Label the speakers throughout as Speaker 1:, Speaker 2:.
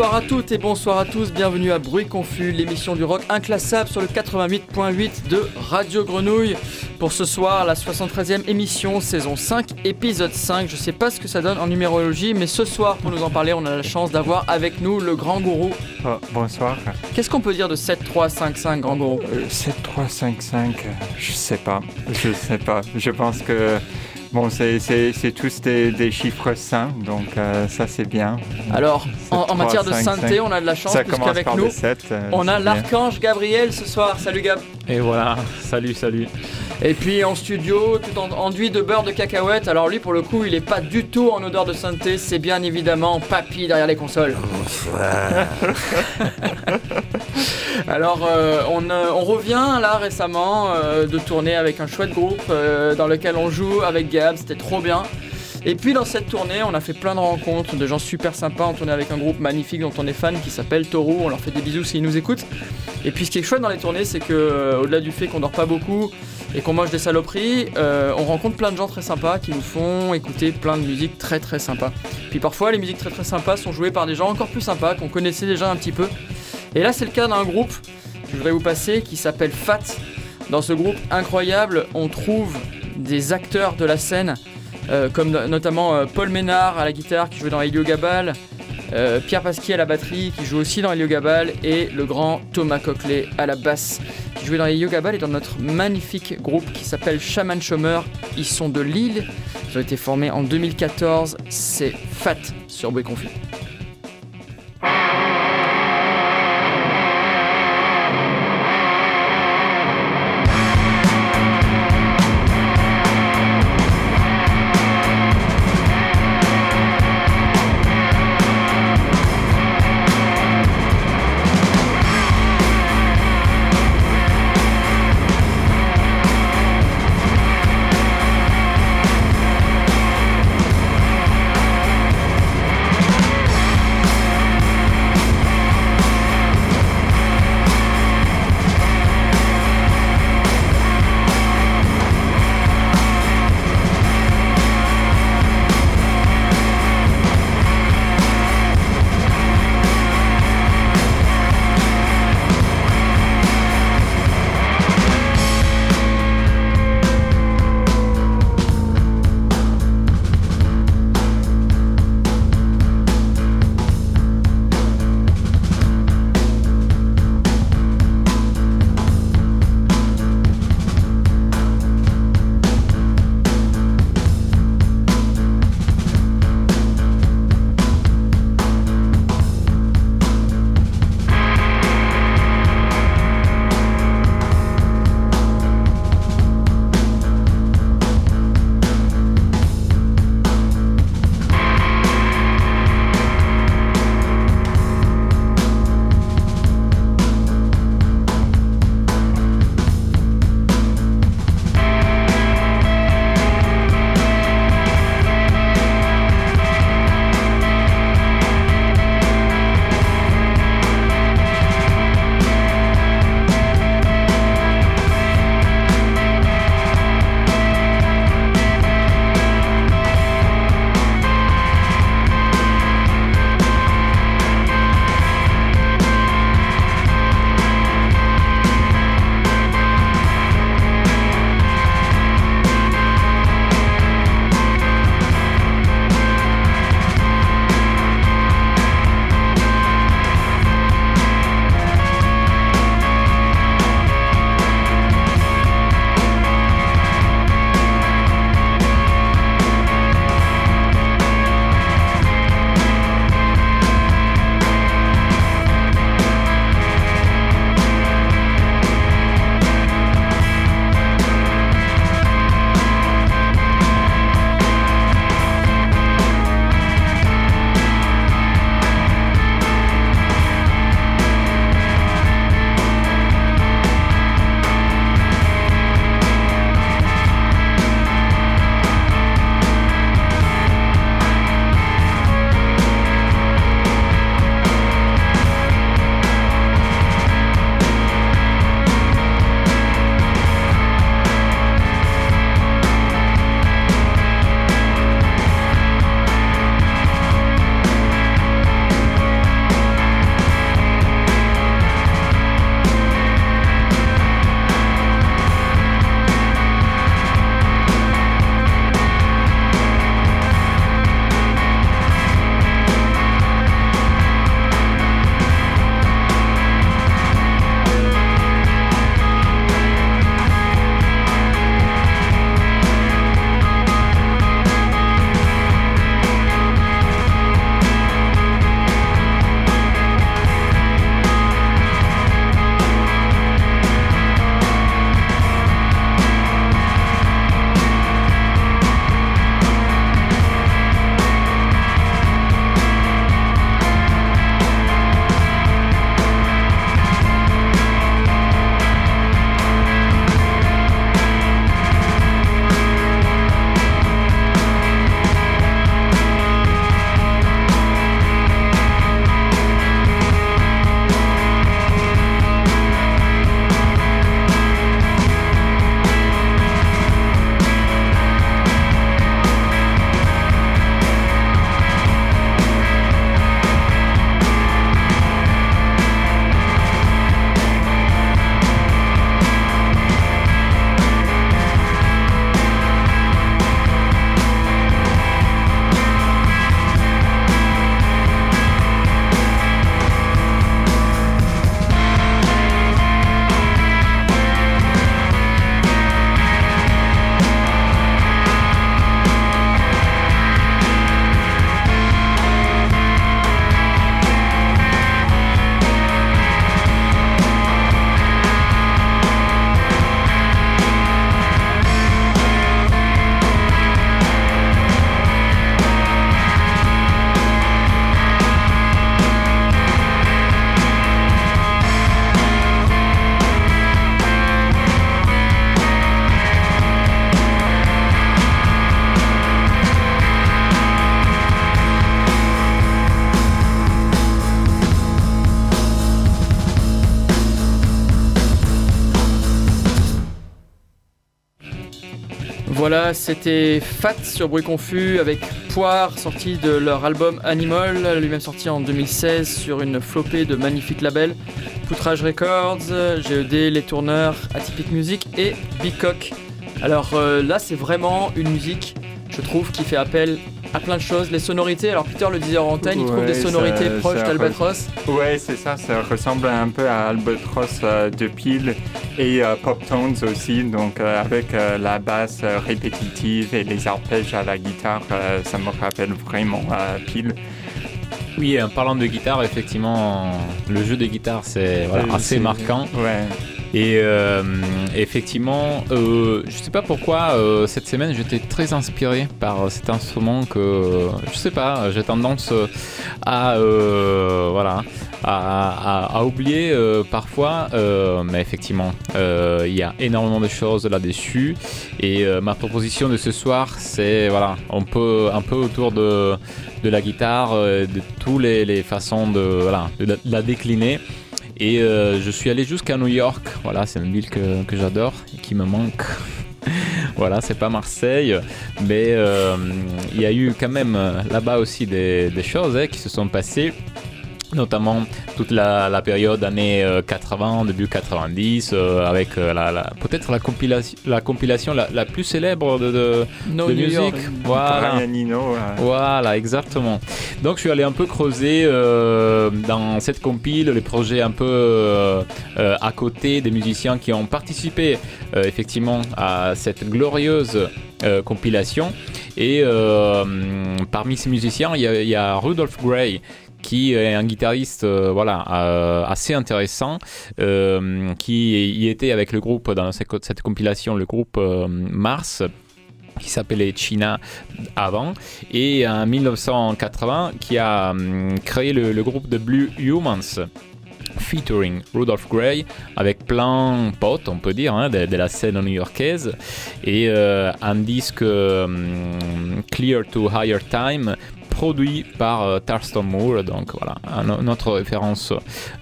Speaker 1: Bonsoir à toutes et bonsoir à tous, bienvenue à Bruit Confus, l'émission du rock inclassable sur le 88.8 de Radio Grenouille. Pour ce soir, la 73e émission, saison 5, épisode 5. Je sais pas ce que ça donne en numérologie, mais ce soir, pour nous en parler, on a la chance d'avoir avec nous le grand gourou.
Speaker 2: Oh, bonsoir.
Speaker 1: Qu'est-ce qu'on peut dire de 7-3-5-5, grand gourou?
Speaker 2: Euh, 7, 3, 5, 5, euh, je sais pas. Je sais pas. Je pense que. Bon, c'est- c'est c'est tous des, des chiffres sains, donc euh, ça c'est bien.
Speaker 1: Alors, en, en
Speaker 2: 7,
Speaker 1: matière de
Speaker 2: 3, 5,
Speaker 1: sainteté,
Speaker 2: 5.
Speaker 1: on a de la chance, puisqu'avec nous,
Speaker 2: le 7. euh,
Speaker 1: on a l'archange Gabriel ce soir. Salut Gab.
Speaker 3: Et voilà, salut, salut.
Speaker 1: Et puis en studio, tout en enduit de beurre de cacahuète. Alors lui, pour le coup, il est pas du tout en odeur de sainteté. C'est bien évidemment Papy derrière les consoles. Alors euh, on, euh, on revient là récemment euh, de tourner avec un chouette groupe dans lequel on joue avec Gab. C'était trop bien. Et puis dans cette tournée, on a fait plein de rencontres de gens super sympas. On tournait avec un groupe magnifique dont on est fan qui s'appelle Toru. On leur fait des bisous s'ils nous écoutent. Et puis ce qui est chouette dans les tournées, c'est que au-delà du fait qu'on dort pas beaucoup et qu'on mange des saloperies, euh, on rencontre plein de gens très sympas qui nous font écouter plein de musiques très très sympas. Puis parfois, les musiques très très sympas sont jouées par des gens encore plus sympas qu'on connaissait déjà un petit peu. Et là, c'est le cas d'un groupe que je voudrais vous passer qui s'appelle Fat. Dans ce groupe incroyable, on trouve des acteurs de la scène, euh, comme no- notamment euh, Paul Ménard à la guitare qui jouait dans Helio Gabal, euh, Pierre Pasquier à la batterie qui joue aussi dans Helio Gabal, et le grand Thomas Coquelet à la basse qui jouait dans Helio Gabal et dans notre magnifique groupe qui s'appelle Shaman Chômeur. Ils sont de Lille, ils ont été formés en 2014, c'est Fat sur Bruit Confus. Voilà, c'était Fat sur Bruit Confus avec Poire, sorti de leur album Animal, lui-même sorti en 2016 sur une flopée de magnifiques labels Poutrage Records, GED, Les Tourneurs, Atypique Music et Bicock. Alors euh, là, c'est vraiment une musique, je trouve, qui fait appel à plein de choses. Les sonorités, alors Peter le disait en antenne, il trouve des sonorités proches d'Albatros.
Speaker 2: Ouais, c'est ça, ça ressemble un peu à Albatros euh, de Peel et euh, Pop Tones aussi, donc euh, avec la basse répétitive et les arpèges à la guitare, ça me rappelle vraiment Peel.
Speaker 3: Oui, en parlant de guitare, effectivement, le jeu de guitare c'est assez marquant.
Speaker 2: Ouais.
Speaker 3: Et euh, effectivement, euh, je sais pas pourquoi euh, cette semaine j'étais très inspiré par cet instrument que je sais pas, j'ai tendance à voilà à, oublier parfois, mais effectivement il y a énormément de choses là-dessus. Et ma proposition de ce soir, c'est voilà, on peut un peu autour de de la guitare, de toutes les, les façons de, voilà, de la décliner. Et euh, je suis allé jusqu'à New York. Voilà, c'est une ville que, j'adore et qui me manque. voilà, c'est pas Marseille, mais euh, il y a eu quand même euh, là-bas aussi des, des choses hein, qui se sont passées notamment toute la, période années 80, début 90, avec la, peut-être la compilation, la, compilation la, plus célèbre de, de, musique.
Speaker 2: Voilà.
Speaker 3: voilà, exactement. Donc je suis allé un peu creuser euh, dans cette compile les projets un peu euh, euh, à côté des musiciens qui ont participé effectivement à cette glorieuse compilation. Et parmi ces musiciens, il y, a Rudolph Gray qui est un guitariste voilà assez intéressant qui y était avec le groupe dans cette, compilation le groupe Mars qui s'appelait China avant, et en 1980 qui a créé le, groupe de Blue Humans featuring Rudolph Gray avec plein potes, on peut dire, hein, de, la scène new-yorkaise et euh, un disque Clear to Higher Time produit par euh, Moore, donc voilà, notre référence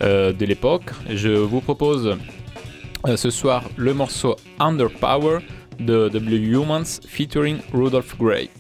Speaker 3: euh, de l'époque. Je vous propose ce soir le morceau Underpower The W Humans featuring Rudolph Gray.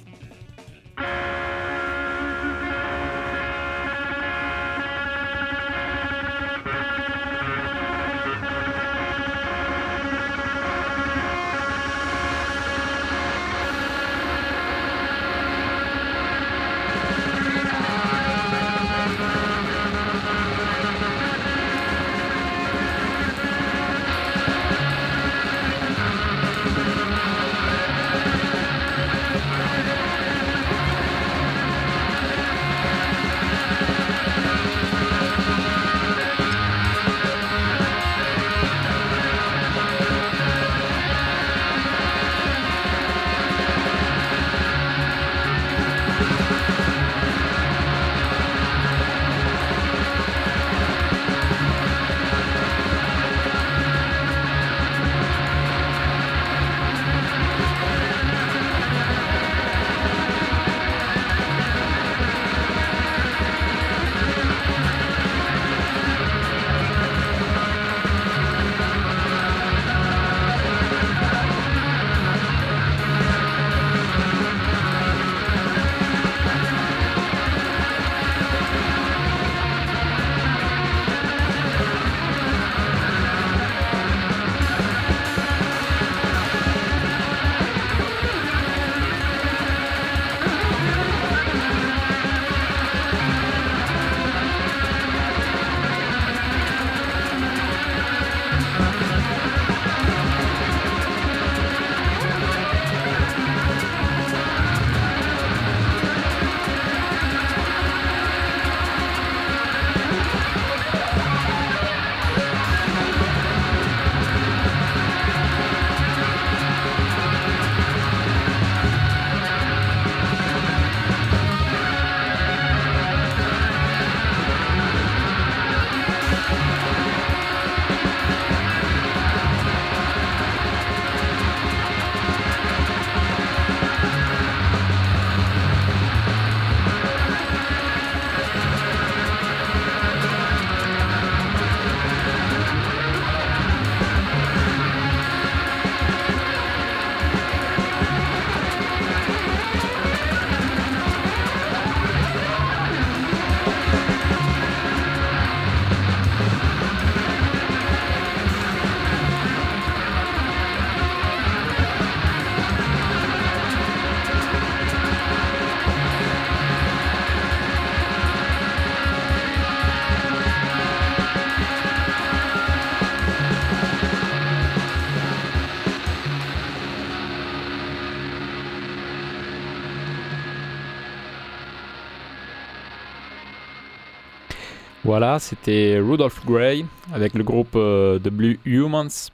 Speaker 3: Voilà, c'était Rudolph Gray avec le groupe The Blue Humans.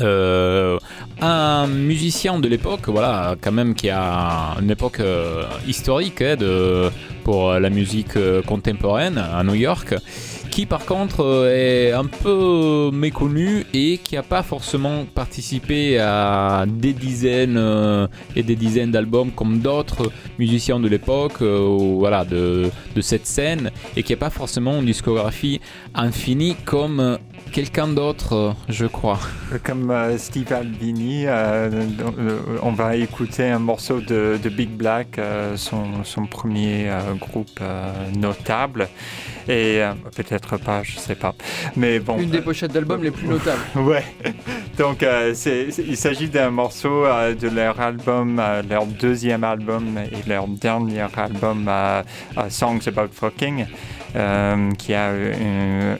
Speaker 3: Euh, un musicien de l'époque, voilà, quand même qui a une époque euh, historique hein, de, pour la musique euh, contemporaine à New York, qui par contre est un peu méconnu et qui n'a pas forcément participé à des dizaines et des dizaines d'albums comme d'autres musiciens de l'époque, voilà, de, de, cette scène, et qui n'a pas forcément une discographie infinie comme quelqu'un d'autre, je crois.
Speaker 2: Comme euh, Steve Albini, euh, euh, on va écouter un morceau de, Big Black, son, son, premier groupe notable. Et peut-être pas, je sais pas. Mais bon.
Speaker 1: Une des pochettes d'albums les plus notables.
Speaker 2: ouais. Donc, il s'agit d'un morceau de leur album, leur deuxième album et leur dernier album, Songs About Fucking. Euh, qui a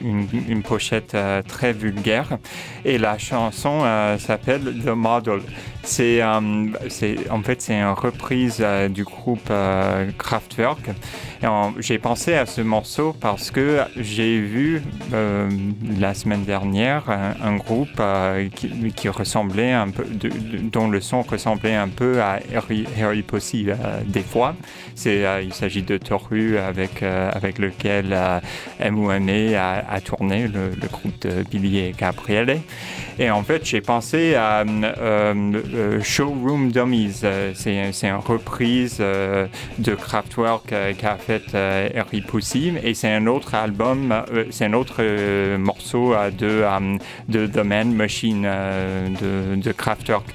Speaker 2: une, une, pochette euh, très vulgaire. Et la chanson euh, s'appelle The Model. C'est, en fait c'est une reprise du groupe Kraftwerk. j'ai pensé à ce morceau parce que j'ai vu la semaine dernière un, groupe qui, ressemblait un peu, dont le son ressemblait un peu à Harry, Harry Possy des fois. C'est, il s'agit de Toru avec, avec lequel MOME a, a, tourné, le, groupe de Billy et Gabriele. Et en fait, j'ai pensé à euh, euh, Showroom Dummies. C'est une reprise euh, de Kraftwerk qu'a fait Harry Pussy. Et c'est un autre album, c'est un autre morceau de, de The Man Machine de, de Kraftwerk.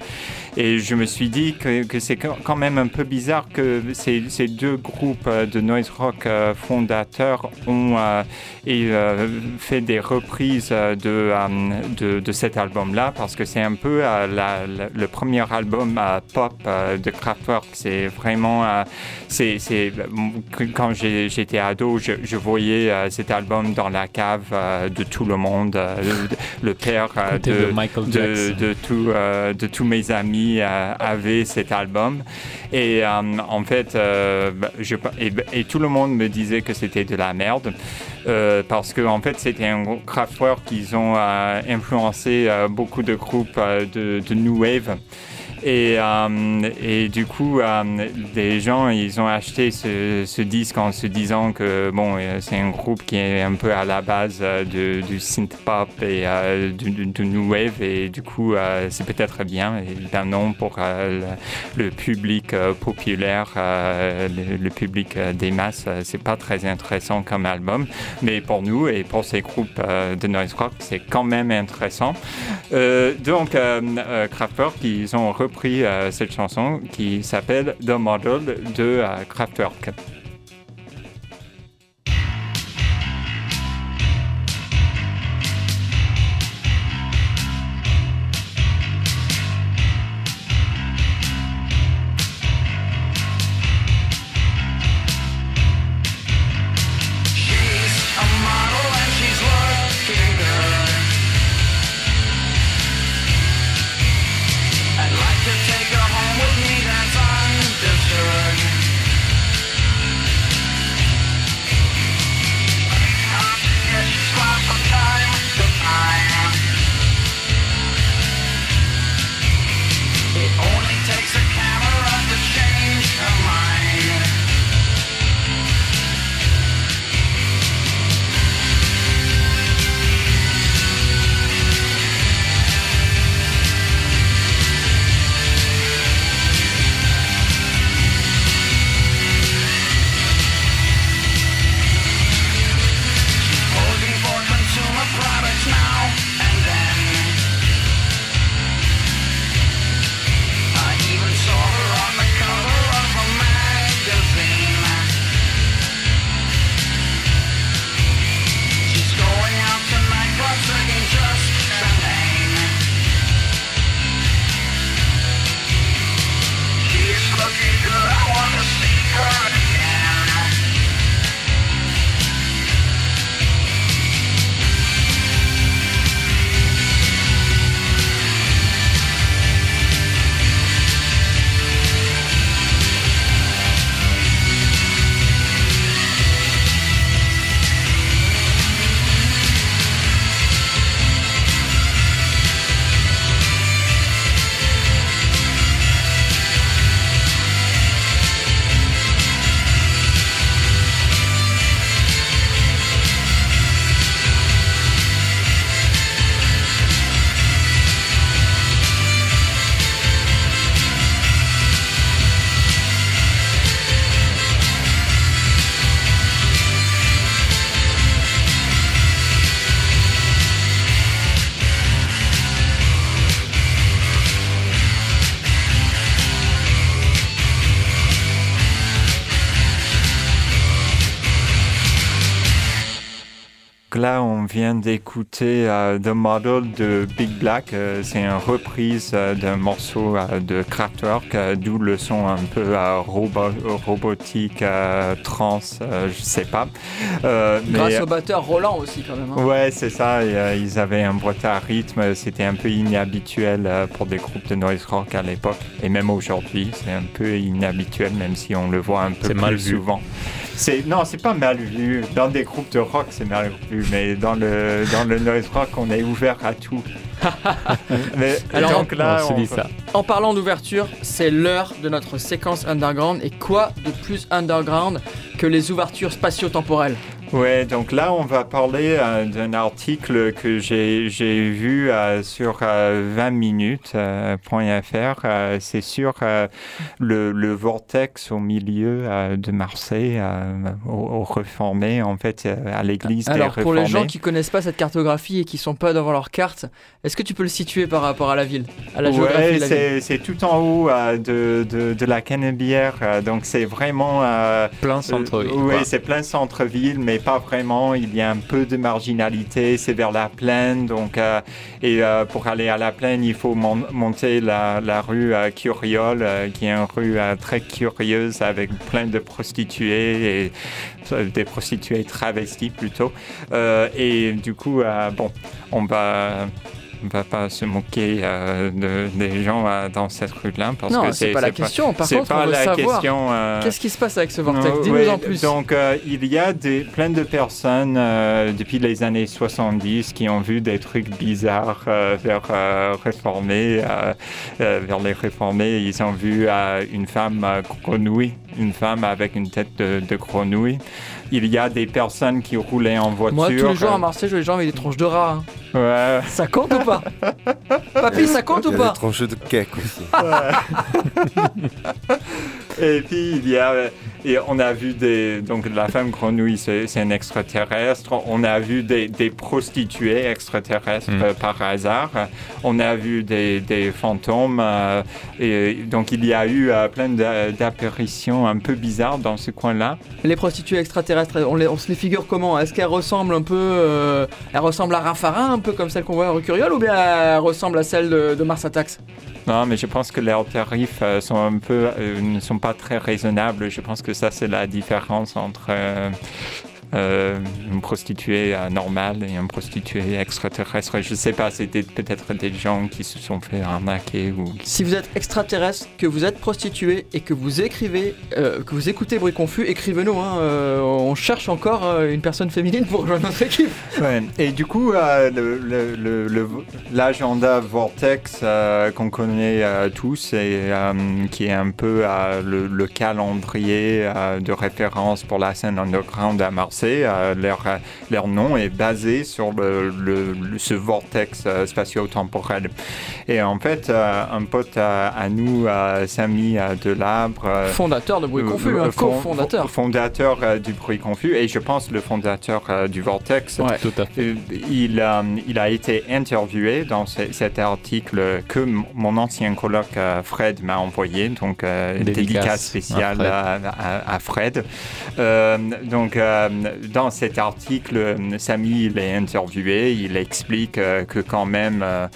Speaker 2: Et je me suis dit que, c'est quand même un peu bizarre que ces, ces deux groupes euh, de noise rock euh, fondateurs ont euh, fait des reprises de, de, cet album-là parce que c'est un peu le premier album pop de Kraftwerk. C'est vraiment, c'est, quand j'étais ado, je, voyais cet album dans la cave de tout le monde, le père de, de, de, tout, de tous mes amis avait cet album. Et euh, en fait, euh, bah, et, tout le monde me disait que c'était de la merde. Euh, parce que en fait c'était un Kraftwerk qui ont influencé beaucoup de groupes de New Wave et, euh, et du coup, euh, des gens, ils ont acheté ce, disque en se disant que bon, euh, c'est un groupe qui est un peu à la base du synth pop et du, new wave. Et du coup, c'est peut-être bien. Ben non, pour le, public populaire, le, public des masses, c'est pas très intéressant comme album. Mais pour nous et pour ces groupes de noise rock, c'est quand même intéressant. donc, Kraftwerk, ils ont repris euh, cette chanson qui s'appelle The Model de euh, Kraftwerk. Là, on vient d'écouter euh, The Model de Big Black. Euh, c'est une reprise euh, d'un morceau de Kraftwerk, d'où le son un peu robotique, trans, je sais pas.
Speaker 1: Grâce au batteur Roland aussi, quand même. Hein.
Speaker 2: Ouais, c'est ça. ils avaient un boîte à rythme. C'était un peu inhabituel pour des groupes de noise rock à l'époque. Et même aujourd'hui, c'est un peu inhabituel, même si on le voit un peu plus mal souvent. C'est non, c'est pas mal vu. Dans des groupes de rock, c'est mal vu, mais dans le dans le noise rock, on est ouvert à tout.
Speaker 1: mais Alors, donc là, on, ça. En parlant d'ouverture, c'est l'heure de notre séquence underground. Et quoi de plus underground que les ouvertures spatio-temporelles?
Speaker 2: Ouais, donc là, on va parler euh, d'un article que j'ai vu euh, sur 20 euh, minutes.fr. C'est sur le, le, vortex au milieu de Marseille, au, Réformé, en fait, à l'église
Speaker 1: Alors, pour les gens qui connaissent pas cette cartographie et qui sont pas devant leur carte, est-ce que tu peux le situer par rapport à la ville, à la
Speaker 2: géographie c'est tout en haut de, de, de, la Canebière. donc, c'est vraiment...
Speaker 3: plein centre-ville.
Speaker 2: oui, c'est plein centre-ville, mais pas vraiment. Il y a un peu de marginalité. C'est vers la plaine. Donc, euh, et euh, pour aller à la plaine, il faut monter la, rue euh, Curiole, qui est une rue très curieuse avec plein de prostituées et des prostituées travesties plutôt. et du coup, bon, on va on va pas se moquer euh, de, des gens euh, dans cette rue-là parce
Speaker 1: non,
Speaker 2: que
Speaker 1: c'est pas la question. Par contre, pas on veut la savoir question. Euh, qu'est-ce qui se passe avec ce vortex Dis-nous en plus.
Speaker 2: Donc, il y a des, plein de personnes depuis les années 70 qui ont vu des trucs bizarres vers réformés, vers les réformés. Ils ont vu une femme grenouille, une femme avec une tête de, de grenouille il y a des personnes qui roulaient en voiture.
Speaker 1: Moi, tous les jours à Marseille, je vois des gens avec des tronches de rats. Hein. Ouais. Ça compte ou pas? Papy, ça compte ou pas
Speaker 4: Des tronches de cake aussi.
Speaker 2: Et puis, il y a et on a vu des. Donc, la femme grenouille, c'est un extraterrestre. On a vu des, des prostituées extraterrestres hmm. par hasard. On a vu des, des fantômes. Euh, et donc, il y a eu euh, plein d'apparitions un peu bizarres dans ce coin-là.
Speaker 1: Les prostituées extraterrestres, on, les, on se les figure comment? Est-ce qu'elles ressemblent un peu. Euh, elles ressemblent à Raffarin, un peu comme celles qu'on voit à Rucuriol, ou bien elles ressemblent à celles de, de Mars Attacks?
Speaker 2: Non, mais je pense que leurs tarifs sont un peu, ne sont pas très raisonnables. Je pense que ça, c'est la différence entre euh, euh, une prostituée euh, normale et une prostituée extraterrestre. Je ne sais pas, c'était peut-être des gens qui se sont fait arnaquer ou...
Speaker 1: Si vous êtes extraterrestre, que vous êtes prostituée et que vous écrivez, euh, que vous écoutez Bruit Confus, écrivez-nous. Hein, on cherche encore une personne féminine pour rejoindre notre équipe.
Speaker 2: Et du coup, l'agenda Vortex qu'on connaît tous et qui est un peu le, calendrier de référence pour la scène underground à Marseille euh, leur, euh, leur nom est basé sur le, ce vortex euh, spatio-temporel. Et en fait, un pote à, nous, Samy Delabre...
Speaker 1: fondateur de Bruit Confus, un co-fondateur.
Speaker 2: Fondateur du Bruit Confus, et je pense le fondateur du vortex.
Speaker 3: tout à fait.
Speaker 2: Il, il a été interviewé dans cet article que mon ancien coloc Fred m'a envoyé, donc dédicace, spéciale à, Fred. donc, dans cet article, Samy il est interviewé, il explique euh, que quand même euh,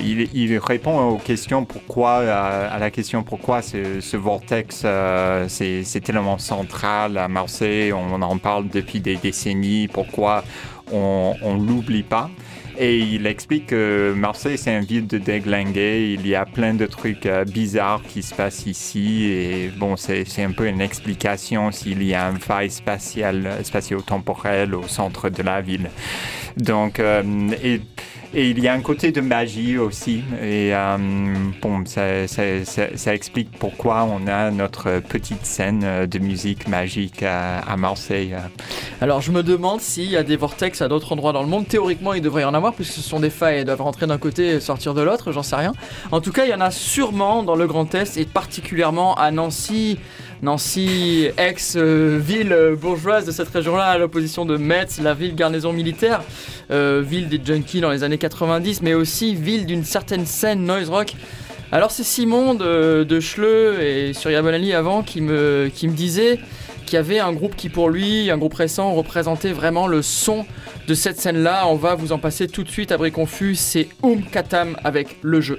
Speaker 2: il, répond aux questions pourquoi, à, la question pourquoi ce, vortex euh, c'est tellement central à Marseille, on en parle depuis des décennies, pourquoi on ne l'oublie pas? Et il explique que Marseille, c'est une ville de déglingués. Il y a plein de trucs euh, bizarres qui se passent ici. Et bon, c'est un peu une explication s'il y a un faille spatial, spatio-temporel au centre de la ville. Donc, euh, et et il y a un côté de magie aussi. Et euh, bon, ça, ça, ça, explique pourquoi on a notre petite scène de musique magique à, Marseille.
Speaker 1: Alors je me demande s'il y a des vortex à d'autres endroits dans le monde. Théoriquement, il devrait y en avoir puisque ce sont des failles. Elles doivent rentrer d'un côté et sortir de l'autre, j'en sais rien. En tout cas, il y en a sûrement dans le Grand Est et particulièrement à Nancy. Nancy, ex-ville bourgeoise de cette région-là, à l'opposition de Metz, la ville garnison militaire, euh, ville des junkies dans les années 90, mais aussi ville d'une certaine scène noise rock. Alors c'est Simon de, Schleu et sur Yabalali avant qui me, qui me disait qu'il y avait un groupe qui pour lui, un groupe récent, représentait vraiment le son de cette scène-là. On va vous en passer tout de suite, abri confus, c'est Oum Katam avec le jeu.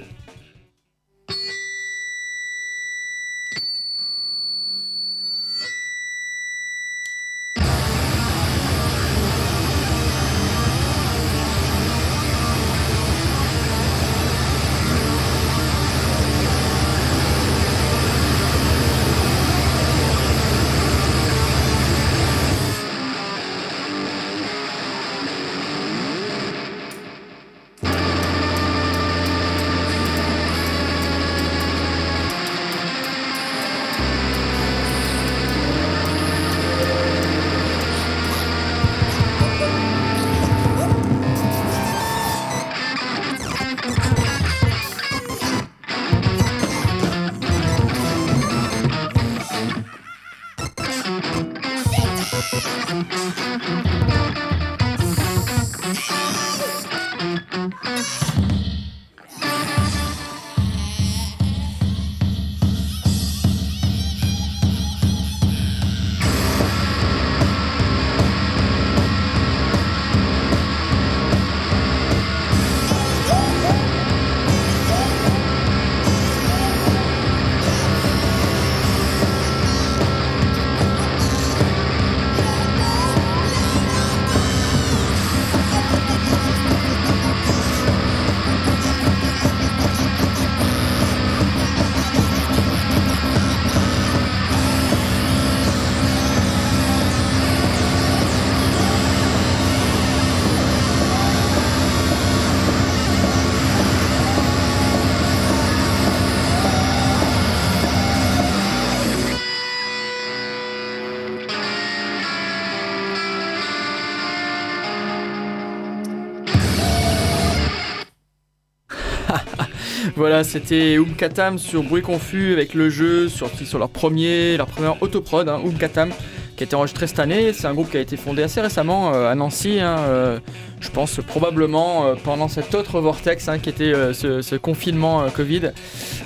Speaker 1: C'était Katam sur Bruit Confus avec le jeu sur leur premier, leur première autoprod, hein, Katam, qui a été enregistré cette année. C'est un groupe qui a été fondé assez récemment euh, à Nancy, hein, euh, je pense probablement euh, pendant cet autre vortex hein, qui était ce, confinement Covid.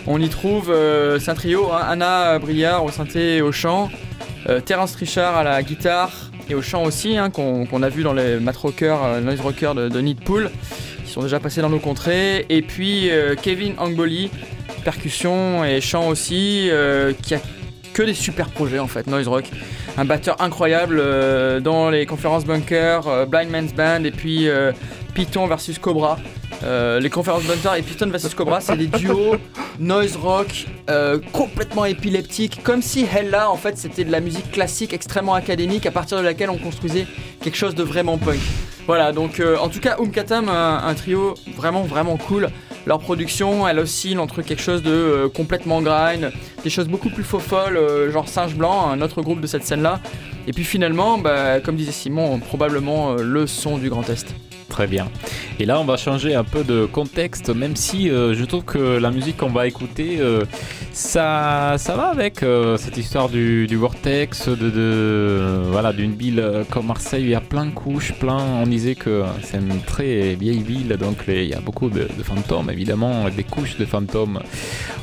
Speaker 1: On y trouve, c'est un trio, Anna Briard au synthé et au chant, Terence Richard à la guitare et au chant aussi, qu'on a vu dans les mat rockers, noise rockers de, de Pool sont déjà passés dans nos contrées. Et puis euh, Kevin Angboli, percussion et chant aussi, euh, qui a que des super projets en fait, noise rock. Un batteur incroyable euh, dans les conférences bunker, Blind Man's Band et puis Python versus Cobra. Les conférences Bunker et Python versus Cobra, c'est des duos noise rock complètement épileptiques, comme si Hella en fait c'était de la musique classique extrêmement académique à partir de laquelle on construisait quelque chose de vraiment punk. Voilà, donc euh, en tout cas, Umkatam, un, trio vraiment vraiment cool. Leur production, elle oscille entre quelque chose de euh, complètement grind, des choses beaucoup plus faux folles, euh, genre Singe Blanc, un autre groupe de cette scène-là. Et puis finalement, bah, comme disait Simon, probablement le son du Grand Est.
Speaker 3: Très bien. Et là, on va changer un peu de contexte, même si euh, je trouve que la musique qu'on va écouter, euh, ça, va avec euh, cette histoire du, vortex, de, d'une ville comme Marseille. Il y a plein de couches, plein. On disait que c'est une très vieille ville, donc il y a beaucoup de, fantômes, évidemment, des couches de fantômes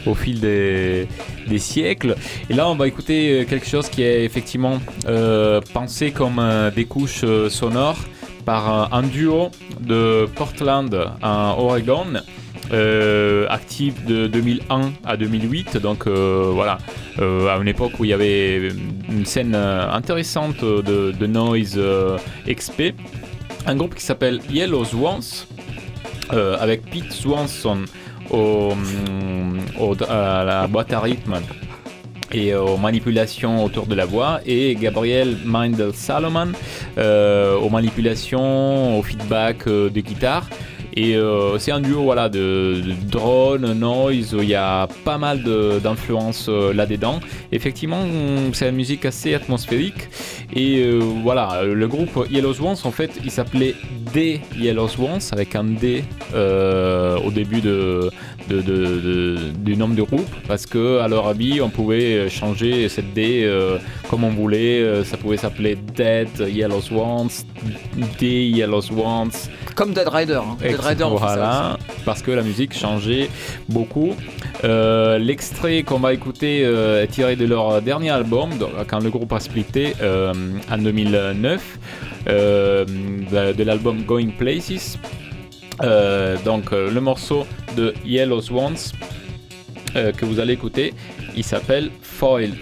Speaker 3: au fil des, des, siècles. Et là, on va écouter quelque chose qui est effectivement pensé comme des couches sonores par un duo de Portland en Oregon. Euh, actif de 2001 à 2008, donc euh, voilà, euh, à une époque où il y avait une scène intéressante de, noise XP. Un groupe qui s'appelle Yellow Swans, avec Pete Swanson au, à la boîte à rythme et aux manipulations autour de la voix et Gabriel Mindel Salomon euh, aux manipulations, au feedback euh, de guitare. Et euh, c'est un duo voilà, de, drone, noise, il y a pas mal d'influences là-dedans. Effectivement, c'est une musique assez atmosphérique. Et voilà, le groupe Yellow Swans, en fait, il s'appelait D Yellow Swans avec un D au début de, du nom du groupe parce que à leur avis on pouvait changer cette D euh, comme on voulait ça pouvait s'appeler Dead Yellow Swans D Yellow Swans.
Speaker 1: Comme Dead Rider hein. Dead Rider
Speaker 3: voilà parce que la musique changeait beaucoup. Euh, l'extrait qu'on va écouter est tiré de leur dernier album quand le groupe a splitté en 2009 de l'album Going Places euh, donc euh, le morceau de Yellow Swans euh, que vous allez écouter, il s'appelle Foiled.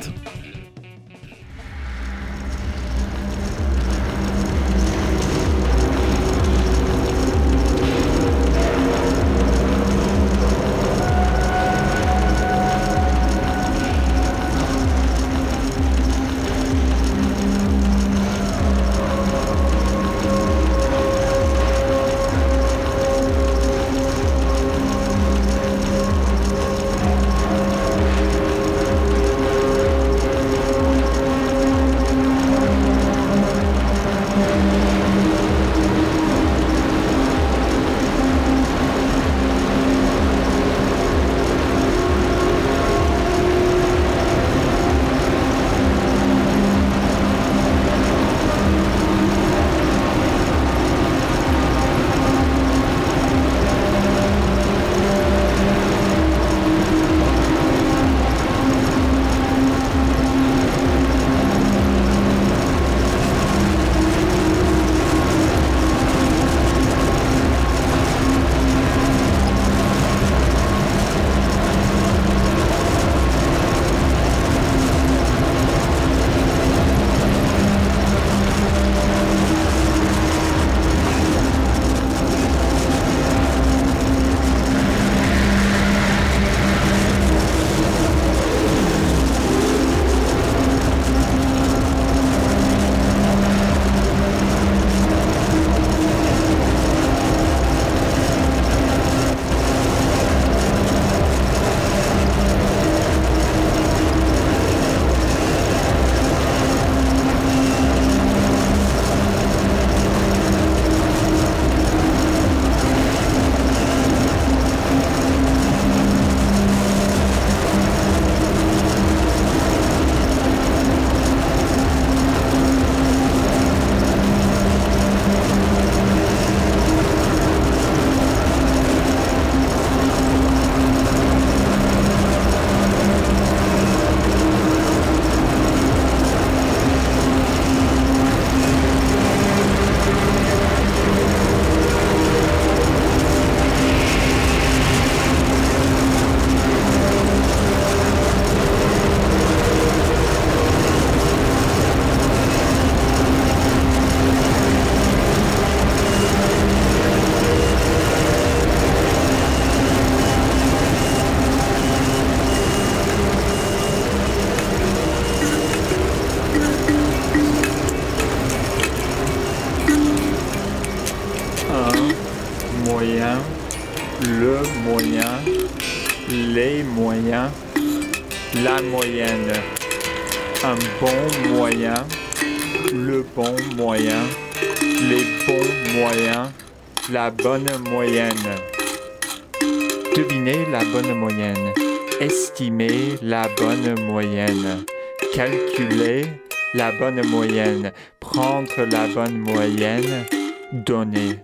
Speaker 2: Moyenne. Prendre la bonne moyenne. Donner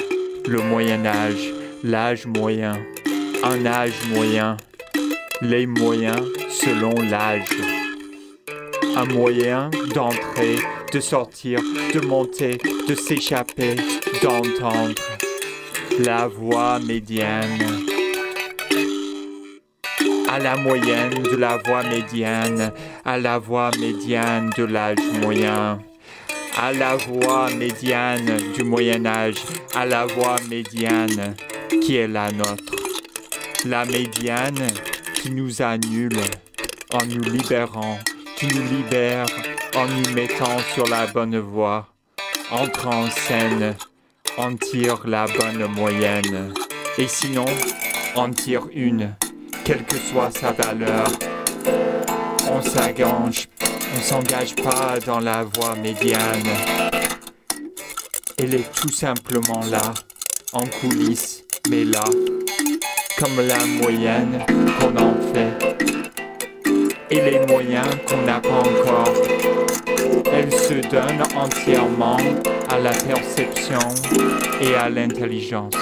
Speaker 2: le moyen âge, l'âge moyen, un âge moyen, les moyens selon l'âge. Un moyen d'entrer, de sortir, de monter, de s'échapper, d'entendre la voix médiane. À la moyenne de la voix médiane, à la voix médiane de l'âge moyen, à la voix médiane du Moyen Âge, à la voix médiane qui est la nôtre. La médiane qui nous annule en nous libérant, qui nous libère en nous mettant sur la bonne voie, entre en scène on tire la bonne moyenne. Et sinon, on tire une, quelle que soit sa valeur. On s'agrange, On s'engage pas dans la voie médiane. Elle est tout simplement là, en coulisses, mais là, comme la moyenne qu'on en fait. Et les moyens qu'on n'a pas encore. Elle se donne entièrement à la perception et à l'intelligence.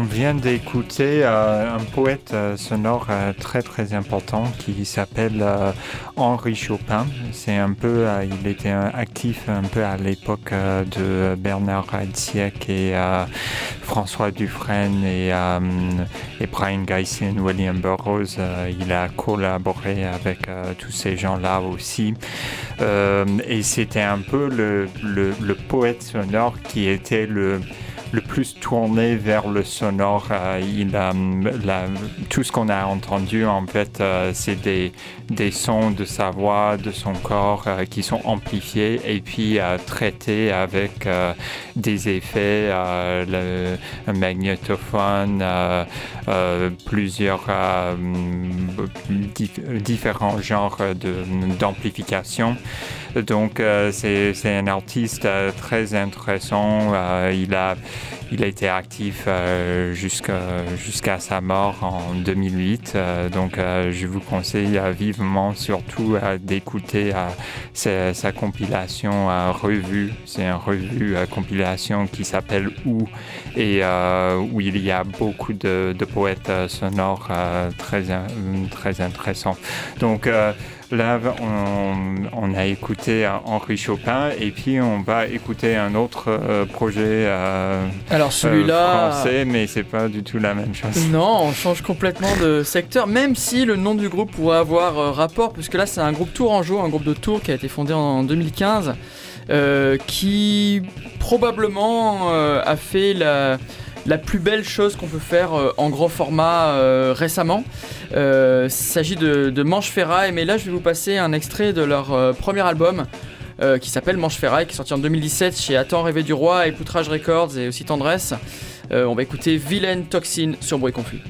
Speaker 2: On vient d'écouter euh, un poète euh, sonore euh, très très important qui s'appelle Henri Chopin. C'est un peu, il était actif un peu à l'époque de Bernard Haitziek et François Dufresne et, et Brian Geisen, William Burroughs. il a collaboré avec tous ces gens-là aussi. et c'était un peu le poète sonore qui était le le plus tourné vers le sonore. Euh, il, tout ce qu'on a entendu, en fait, euh, c'est des, des, sons de sa voix, de son corps euh, qui sont amplifiés et puis traités avec des effets, le, un magnétophone, plusieurs différents genres d'amplification. Donc c'est un artiste très intéressant. il a il a été actif euh, jusqu'à sa mort en 2008. Euh, donc euh, je vous conseille vivement surtout d'écouter sa, sa, compilation revue. C'est une revue compilation qui s'appelle Où et où il y a beaucoup de, de poètes sonores très, très intéressants. Donc Là, on, a écouté Henri Chopin et puis on va écouter un autre euh, projet euh,
Speaker 1: Alors celui-là,
Speaker 2: euh, français, mais c'est pas du tout la même chose.
Speaker 1: Non, on change complètement de secteur, même si le nom du groupe pourrait avoir rapport, puisque là c'est un groupe tourangeau, un groupe de Tours qui a été fondé en 2015, qui probablement a fait la la plus belle chose qu'on peut faire euh, en grand format euh, récemment. Euh, il s'agit de, Manche Ferraille, mais là je vais vous passer un extrait de leur premier album. qui s'appelle Manche Ferraille, qui est sorti en 2017 chez Attends Rêver du Roi et Poutrage Records et aussi Tendresse. on va écouter Vilaine Toxine sur Bruit Confus.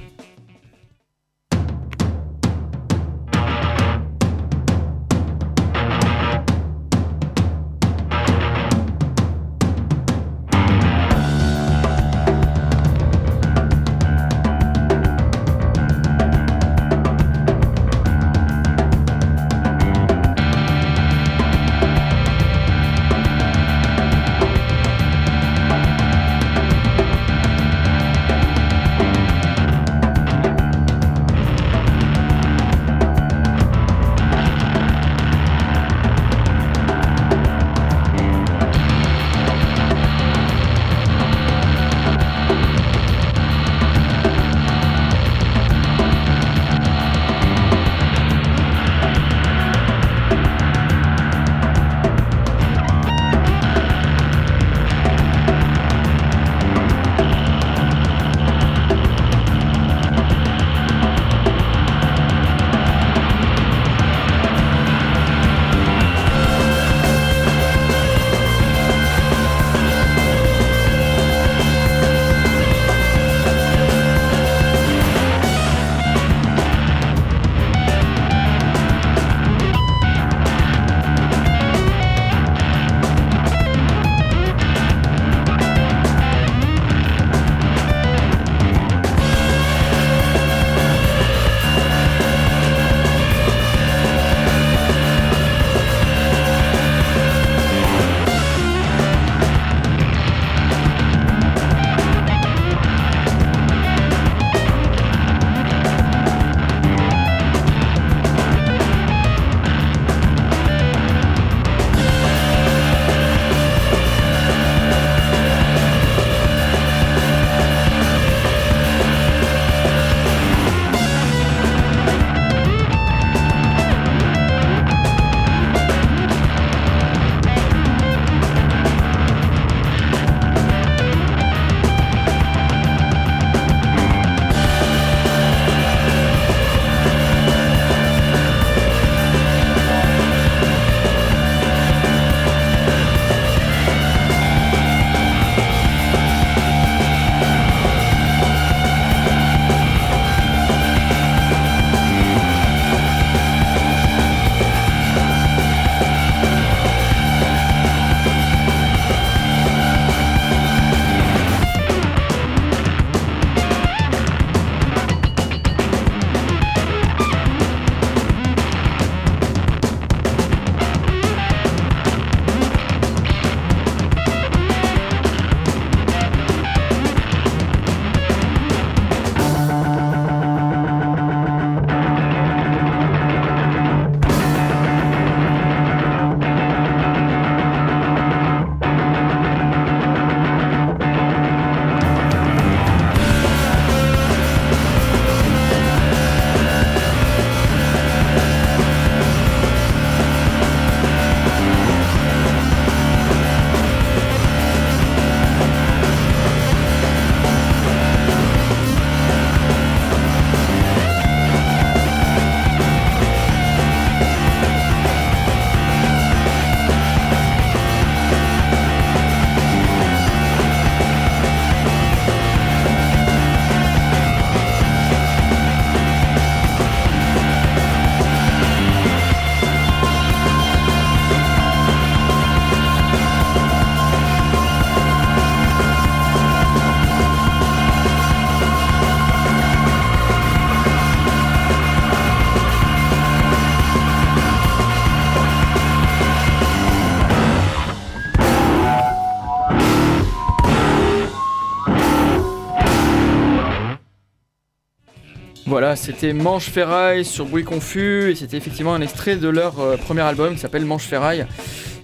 Speaker 1: Voilà, c'était Manche Ferraille sur Bruit Confus et c'était effectivement un extrait de leur euh, premier album qui s'appelle Manche Ferraille.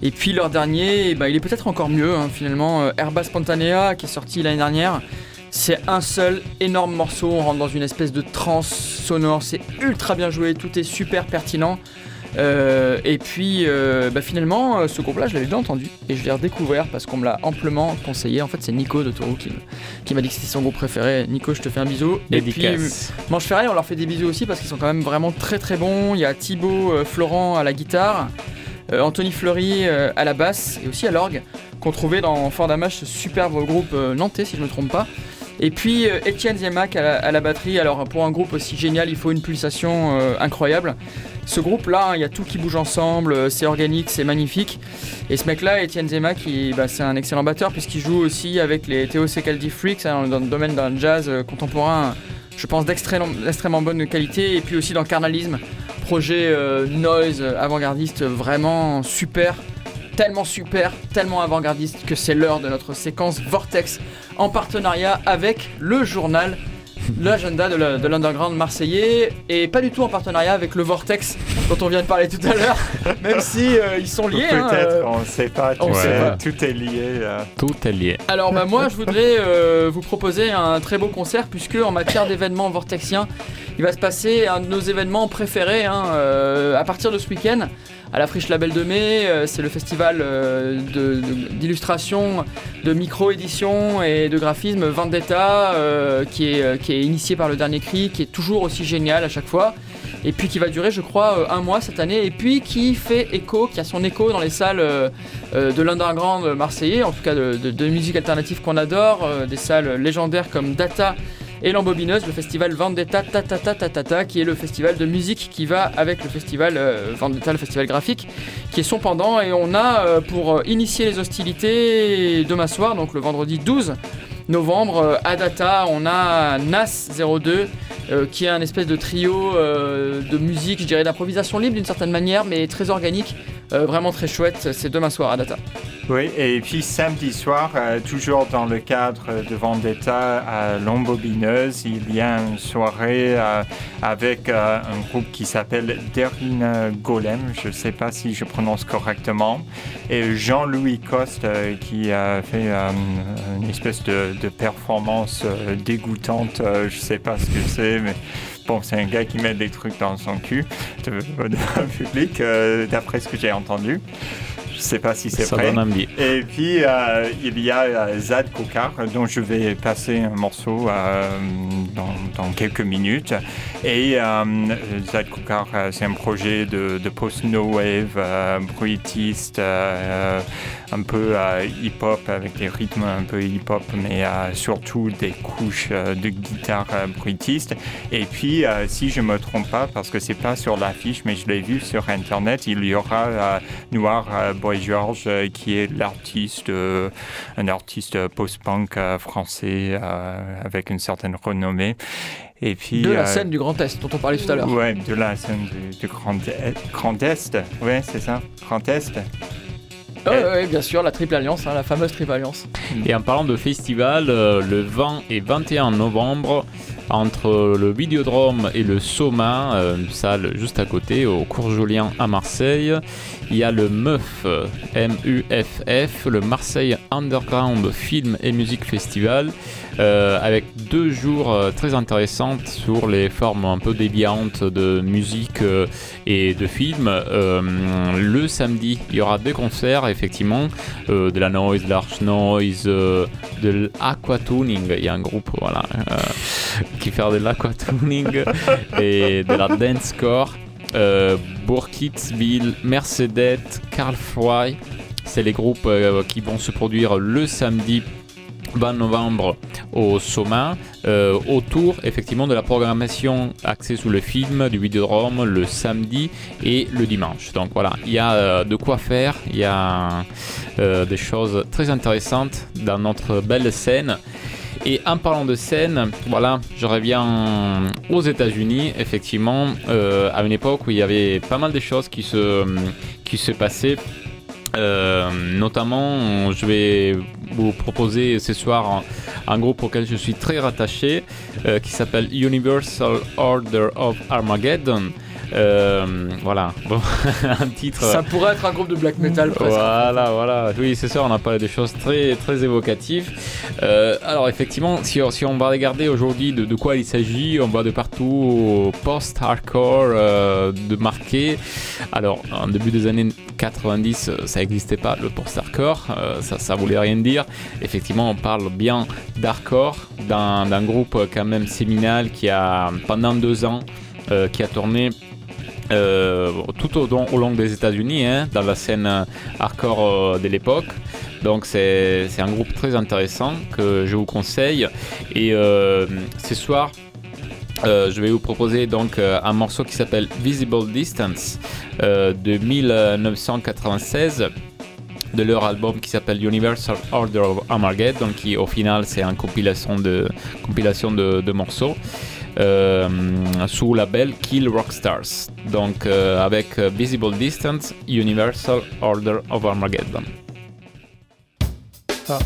Speaker 1: Et puis leur dernier, ben, il est peut-être encore mieux hein, finalement, euh, Herba Spontanea qui est sorti l'année dernière. C'est un seul énorme morceau, on rentre dans une espèce de trance sonore, c'est ultra bien joué, tout est super pertinent. Euh, et puis euh, bah, finalement, euh, ce groupe-là, je l'avais déjà entendu et je l'ai redécouvert parce qu'on me l'a amplement conseillé. En fait, c'est Nico de Toro qui, qui m'a dit que c'était son groupe préféré. Nico, je te fais un bisou. Et puis. Manche Ferraille, on leur fait des bisous aussi parce qu'ils sont quand même vraiment très très bons. Il y a Thibaut euh, Florent à la guitare, Anthony Fleury à la basse et aussi à l'orgue, qu'on trouvait dans Fort Damache, ce superbe groupe nantais si je ne me trompe pas. Et puis euh, Etienne à la, à la batterie. Alors pour un groupe aussi génial, il faut une pulsation euh, incroyable. Ce groupe-là, hein, il y a tout qui bouge ensemble, euh, c'est organique, c'est magnifique. Et ce mec-là, Etienne Zemak, il- bah, c'est un excellent batteur puisqu'il joue aussi avec les Théo Secaldi Freaks hein, dans le domaine d'un jazz euh, contemporain, je pense d'extrêmement bonne qualité. Et puis aussi dans Carnalisme, projet euh, noise euh, avant-gardiste vraiment super, tellement super, tellement avant-gardiste que c'est l'heure de notre séquence Vortex en partenariat avec le journal l'agenda de l'underground marseillais et pas du tout en partenariat avec le Vortex dont on vient de parler tout à l'heure, même si euh, ils sont liés. hein,
Speaker 2: Peut-être,
Speaker 1: euh.
Speaker 2: on ne sait pas. tu
Speaker 1: on
Speaker 2: sais,
Speaker 1: sait pas.
Speaker 2: Tout est lié. euh.
Speaker 3: Tout est lié.
Speaker 1: Alors bah moi je voudrais euh, vous proposer un très beau concert puisque en matière d'événements vortexiens, il va se passer un de nos événements préférés hein, euh, à partir de ce week-end. À la Friche Label de Mai, euh, c'est le festival euh, d'illustration, de, micro-édition et de graphisme Vendetta euh, qui, est, initié par le dernier cri, qui est toujours aussi génial à chaque fois. Et puis qui va durer, je crois, un mois cette année. Et puis qui fait écho, qui a son écho dans les salles de l'underground marseillais, en tout cas de, musique alternative qu'on adore, des salles légendaires comme Data et l'Embobineuse, le festival Vendetta Tatata Tatata, qui est le festival de musique qui va avec le festival euh, Vendetta, le festival graphique, qui est son pendant. Et on a, euh, pour euh, initier les hostilités, demain soir, donc le vendredi 12 novembre, euh, à Data, on a Nas 02, euh, qui est un espèce de trio euh, de musique, je dirais d'improvisation libre d'une certaine manière, mais très organique, euh, vraiment très chouette. C'est demain soir à Data.
Speaker 2: Oui, et puis samedi soir, euh, toujours dans le cadre de Vendetta à l'Embobineuse, il y a une soirée euh, avec euh, un groupe qui s'appelle Derina Golem, je ne sais pas si je prononce correctement, et Jean-Louis Coste euh, qui a fait euh, une espèce de, de performance euh, dégoûtante, euh, je sais pas ce que c'est, mais bon, c'est un gars qui met des trucs dans son cul de- devant le public, euh, d'après ce que j'ai entendu. Je sais pas si c'est vrai. Et puis, euh, il y a Zad Kokar, dont je vais passer un morceau euh, dans, dans quelques minutes. Et euh, Zad Kokar, c'est un projet de, de post-no wave, bruitiste, un peu hip-hop, avec des rythmes un peu hip-hop, mais surtout des couches euh, de guitare euh, bruitiste. Et puis, euh, si je me trompe pas, parce que c'est pas sur l'affiche, mais je l'ai vu sur Internet, il y aura Noir Boy George, qui est l'artiste, un artiste post-punk français avec une certaine renommée. Et puis,
Speaker 1: De la
Speaker 2: euh,
Speaker 1: scène du Grand Est dont on parlait tout à l'heure.
Speaker 2: Ouais, de la scène du, du Grand, Est- Grand Est. Ouais, c'est ça, Grand Est.
Speaker 1: Ouais, ouais, bien sûr, la Triple Alliance, hein, la fameuse Triple Alliance.
Speaker 3: Et en parlant de festival, euh, le 20 et 21 novembre, entre le Vidéodrome et le Soma, euh, une salle juste à côté, au Cours Julien à Marseille, il y a le MUF, M-U-F-F, le Marseille Underground Film et Musique Festival, euh, avec deux jours euh, très intéressants sur les formes un peu déviantes de musique euh, et de films. Le samedi, il y aura des concerts, effectivement, de la noise, de l'arch noise, de l'aquatuning. Il y a un groupe voilà, qui fait de l'aquatuning et de la dancecore. Bourkitzville, Mercedes, Carl Fry. C'est les groupes qui vont se produire le samedi 20 novembre au Soma, euh, autour effectivement de la programmation axée sur le film du Vidéodrome le samedi et le dimanche. Donc voilà, il y a euh, de quoi faire, il y a euh, des choses très intéressantes dans notre belle scène. Et en parlant de scène, voilà, je reviens aux États-Unis, effectivement, à une époque où il y avait pas mal de choses qui se, qui se passaient notamment, je vais vous proposer ce soir un, groupe auquel je suis très rattaché, qui s'appelle Universal Order of Armageddon. Euh, voilà, bon, un titre.
Speaker 1: Ça pourrait être un groupe de black metal. Presque,
Speaker 3: voilà, voilà. Oui, c'est ça. On a parlé des choses très, très évocatives. Euh, alors effectivement, si, si, on va regarder aujourd'hui de, de, quoi il s'agit, on voit de partout post-hardcore euh, de marqué. Alors, en début des années 90, ça n'existait pas le post-hardcore. ça, ça voulait rien dire. Effectivement, on parle bien d'hardcore, d'un groupe quand même séminal qui a pendant deux ans. qui a tourné euh, tout au, long des États-Unis, hein, dans la scène hardcore euh, de l'époque. Donc c'est un groupe très intéressant que je vous conseille. Et euh, ce soir, je vais vous proposer donc un morceau qui s'appelle Visible Distance de 1996 de leur album qui s'appelle Universal Order of Armageddon, qui au final c'est une compilation de, compilation de morceaux. Euh, sous label Kill Rockstars, donc euh, avec euh, Visible Distance, Universal Order of Armageddon. Ah.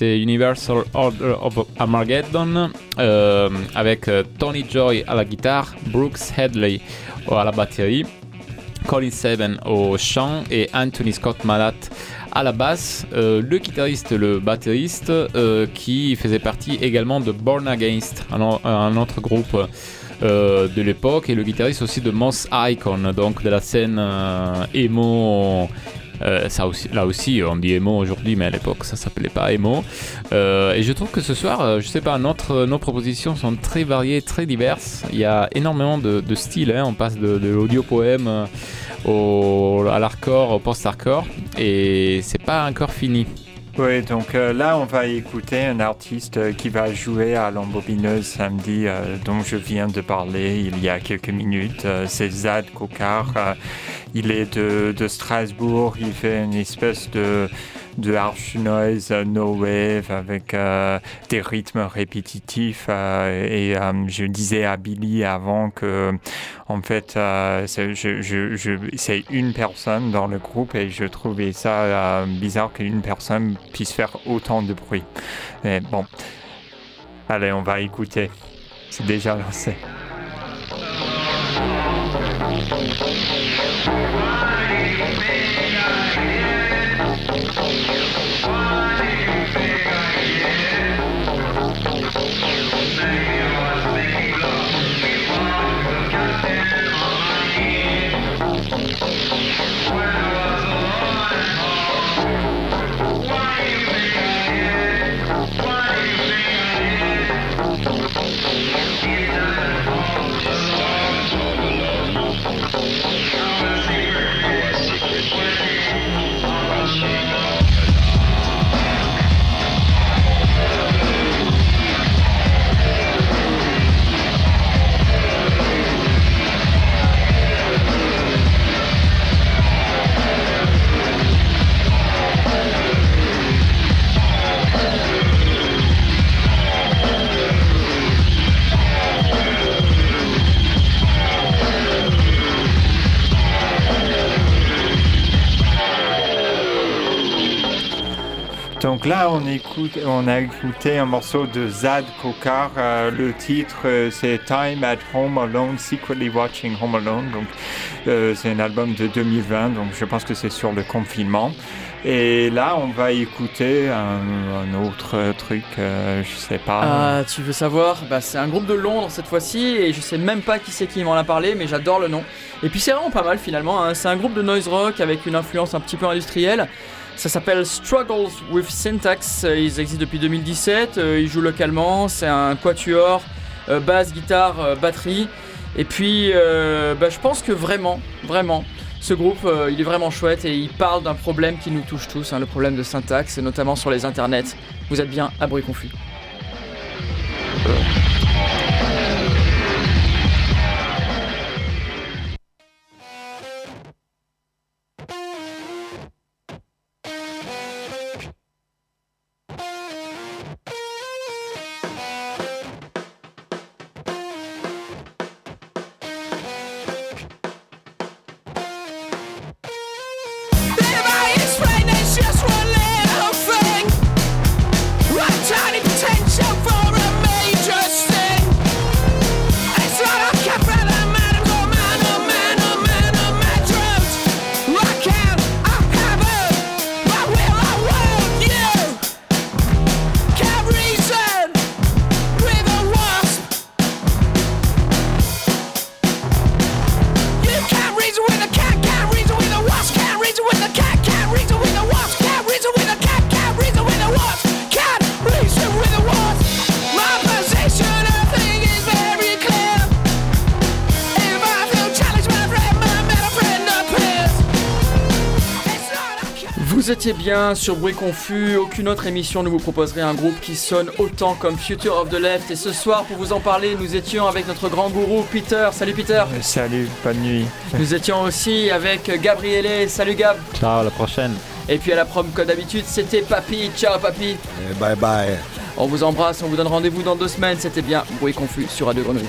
Speaker 3: Universal Order of Armageddon euh, avec euh, Tony Joy à la guitare, Brooks Headley à la batterie, Colin Seven au chant et Anthony Scott Malat à la basse. Euh, le guitariste, le batteriste qui faisait partie également de Born Against, un, autre groupe. de l'époque et le guitariste aussi de Moss Icon donc de la scène emo euh, ça aussi, là aussi, on dit emo aujourd'hui, mais à l'époque, ça s'appelait pas emo. Euh, et je trouve que ce soir, euh, je sais pas, notre, nos propositions sont très variées, très diverses. Il y a énormément de, styles. Hein. On passe de, l'audio poème à l'hardcore, au post-hardcore, et c'est pas encore fini.
Speaker 2: Oui, donc là, on va écouter un artiste qui va jouer à l'embobineuse samedi, dont je viens de parler il y a quelques minutes. c'est Zad Kokar. Il est de, Strasbourg, il fait une espèce de, de harsh noise, euh, no wave, avec euh, des rythmes répétitifs. Euh, et je disais à Billy avant que, en fait, c'est une personne dans le groupe et je trouvais ça bizarre qu'une personne puisse faire autant de bruit. Mais bon, allez, on va écouter. C'est déjà lancé. Donc là, on, écoute, on a écouté un morceau de Zad Kokar. Euh, le titre, euh, c'est Time at Home Alone, Secretly Watching Home Alone. Donc, euh, c'est un album de 2020, donc je pense que c'est sur le confinement. Et là, on va écouter un, autre truc, je sais pas.
Speaker 1: Ah, tu veux savoir? Bah, C'est un groupe de Londres cette fois-ci, et je sais même pas qui c'est qui m'en a parlé, mais j'adore le nom. Et puis c'est vraiment pas mal finalement. Hein. C'est un groupe de noise rock avec une influence un petit peu industrielle. Ça s'appelle Struggles with Syntax. Ils existent depuis 2017. Euh, ils jouent localement. C'est un quatuor, euh, basse, guitare, euh, batterie. Et puis, bah, je pense que vraiment, vraiment, ce groupe, il est vraiment chouette et il parle d'un problème qui nous touche tous, hein, le problème de syntaxe, et notamment sur les internets. Vous êtes bien à bruit confus. Bien sur Bruit Confus. Aucune autre émission ne vous proposerait un groupe qui sonne autant comme Future of the Left. Et ce soir, pour vous en parler, nous étions avec notre grand gourou Peter. Salut Peter.
Speaker 2: Euh, salut, bonne nuit.
Speaker 1: Nous étions aussi avec Gabriele. Salut Gab.
Speaker 3: Ciao, à la prochaine.
Speaker 1: Et puis à la prom, comme d'habitude, c'était Papy. Ciao Papy.
Speaker 4: bye bye.
Speaker 1: On vous embrasse, on vous donne rendez-vous dans deux semaines. C'était bien Bruit Confus sur Radio Grenouille.